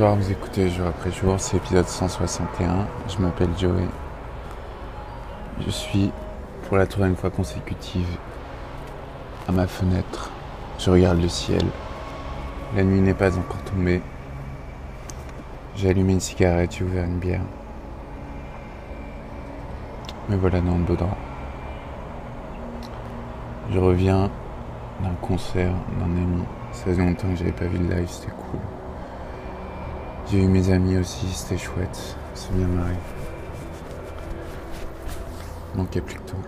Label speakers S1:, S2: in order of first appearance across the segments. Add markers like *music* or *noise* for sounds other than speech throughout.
S1: Bonsoir, vous écoutez jour après jour, c'est épisode 161. Je m'appelle Joey. Je suis pour la troisième fois consécutive à ma fenêtre. Je regarde le ciel. La nuit n'est pas encore tombée. J'ai allumé une cigarette, j'ai ouvert une bière. Me voilà dans le drap. Je reviens d'un concert d'un ami. Ça faisait longtemps que j'avais pas vu le live, c'était cool. J'ai eu mes amis aussi, c'était chouette. C'est bien marré. Manquait plus que toi.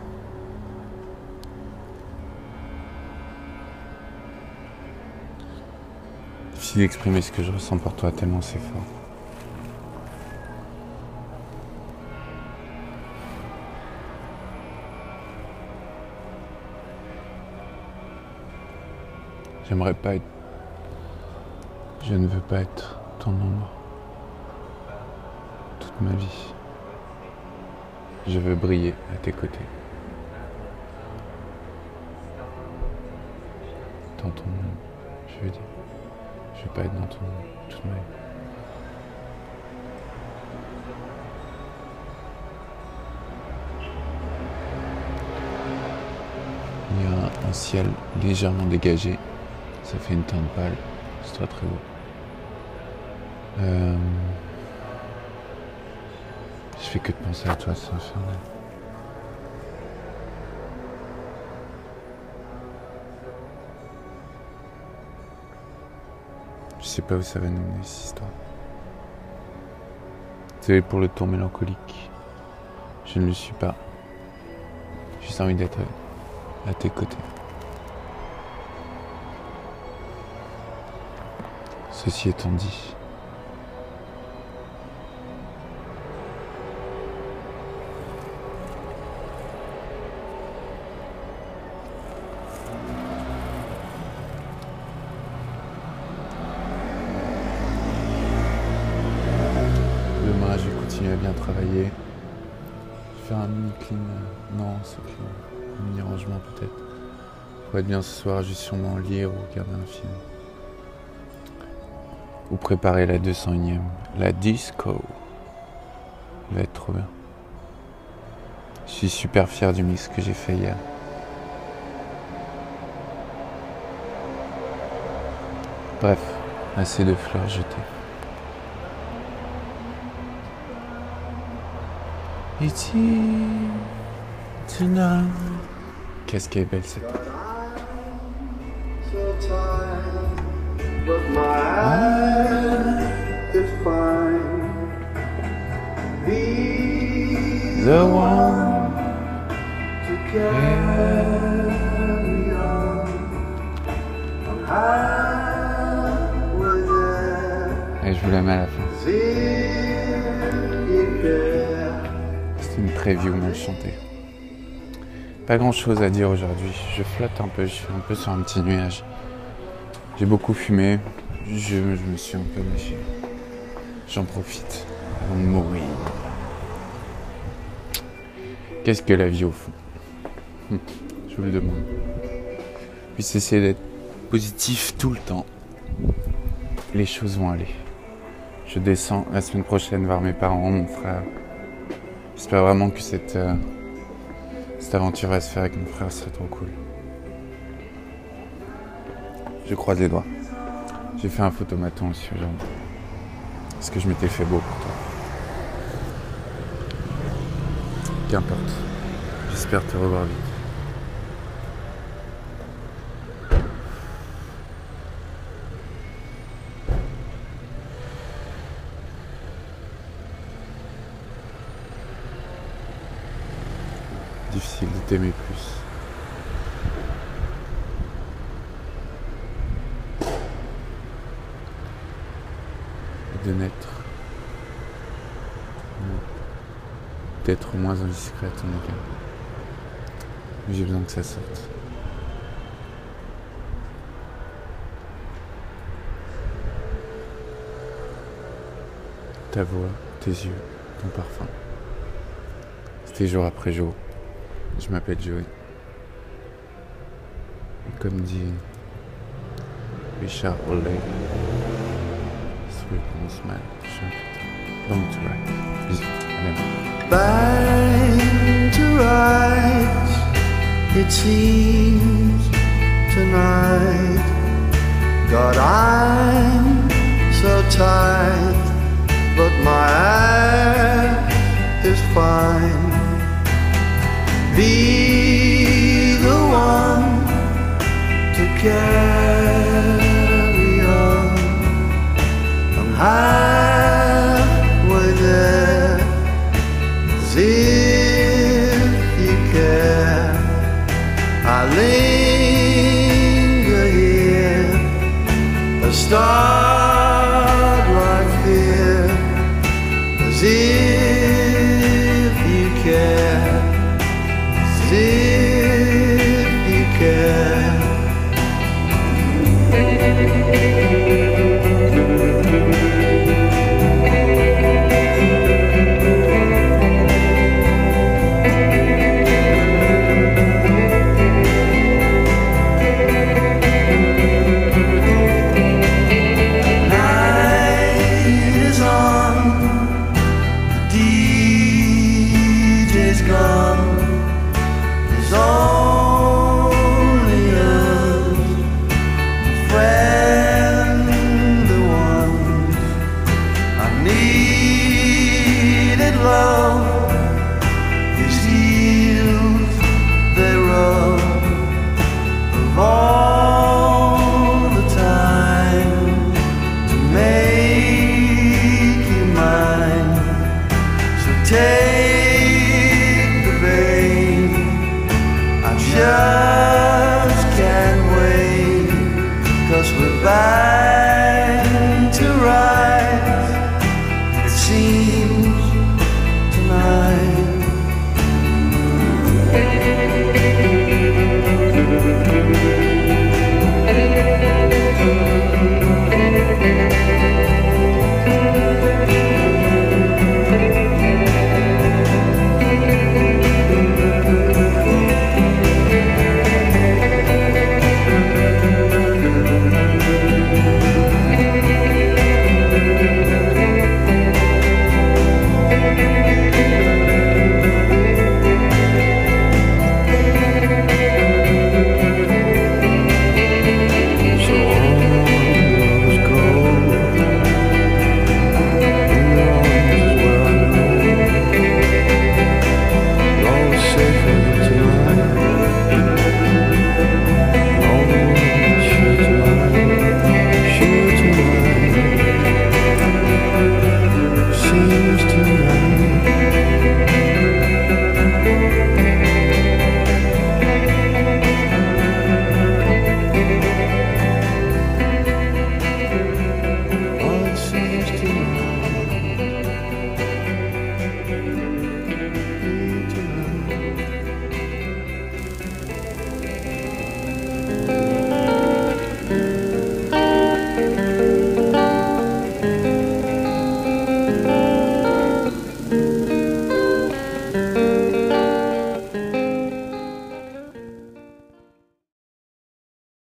S1: Difficile d'exprimer ce que je ressens pour toi tellement c'est fort. J'aimerais pas être. Je ne veux pas être ton ombre toute ma vie. Je veux briller à tes côtés. Dans ton ombre, je veux dire. Je veux pas être dans ton ombre toute ma vie. Il y a un ciel légèrement dégagé. Ça fait une teinte pâle. C'est très très beau. Euh, Je fais que de penser à toi, c'est infernal. Je sais pas où ça va nous mener cette histoire. C'est pour le tour mélancolique. Je ne le suis pas. J'ai juste envie d'être à tes côtés. Ceci étant dit, à bien travailler. Faire un mini clean. euh, Non, c'est clean. Un mini rangement peut-être. Pour être bien ce soir, vais sûrement lire ou regarder un film. Ou préparer la 201ème. La disco. Ça va être trop bien. Je suis super fier du mix que j'ai fait hier. Bref, assez de fleurs jetées. Qu'est-ce qu'elle est belle cette. The one.
S2: to carry on.
S1: Et je vous la mets à la fin. Preview mal chantée. Pas grand chose à dire aujourd'hui. Je flotte un peu, je suis un peu sur un petit nuage. J'ai beaucoup fumé. Je, me suis un peu lâché. J'en profite avant de mourir. Qu'est-ce que la vie au fond? *laughs* Je vous le demande. Puis essayer d'être positif tout le temps. Les choses vont aller. Je descends la semaine prochaine voir mes parents, mon frère. J'espère vraiment que cette, euh, cette aventure va se faire avec mon frère, ce serait trop cool. Je croise les doigts. J'ai fait un photomaton aussi aujourd'hui. Parce que je m'étais fait beau pour toi. Qu'importe. J'espère te revoir vite. Difficile de t'aimer plus. De naître. D'être moins indiscrète en tout cas. Mais j'ai besoin que ça sorte. Ta voix, tes yeux, ton parfum. C'était jour après jour. Je m'appelle Joey. Comme dit Richard mon smile. Chaque Long to ride. Bisous.
S2: To right, it seems tonight. God, I'm so tired, but my act is fine. Be the one to carry on. I'm halfway there. As if you care, I linger here, a star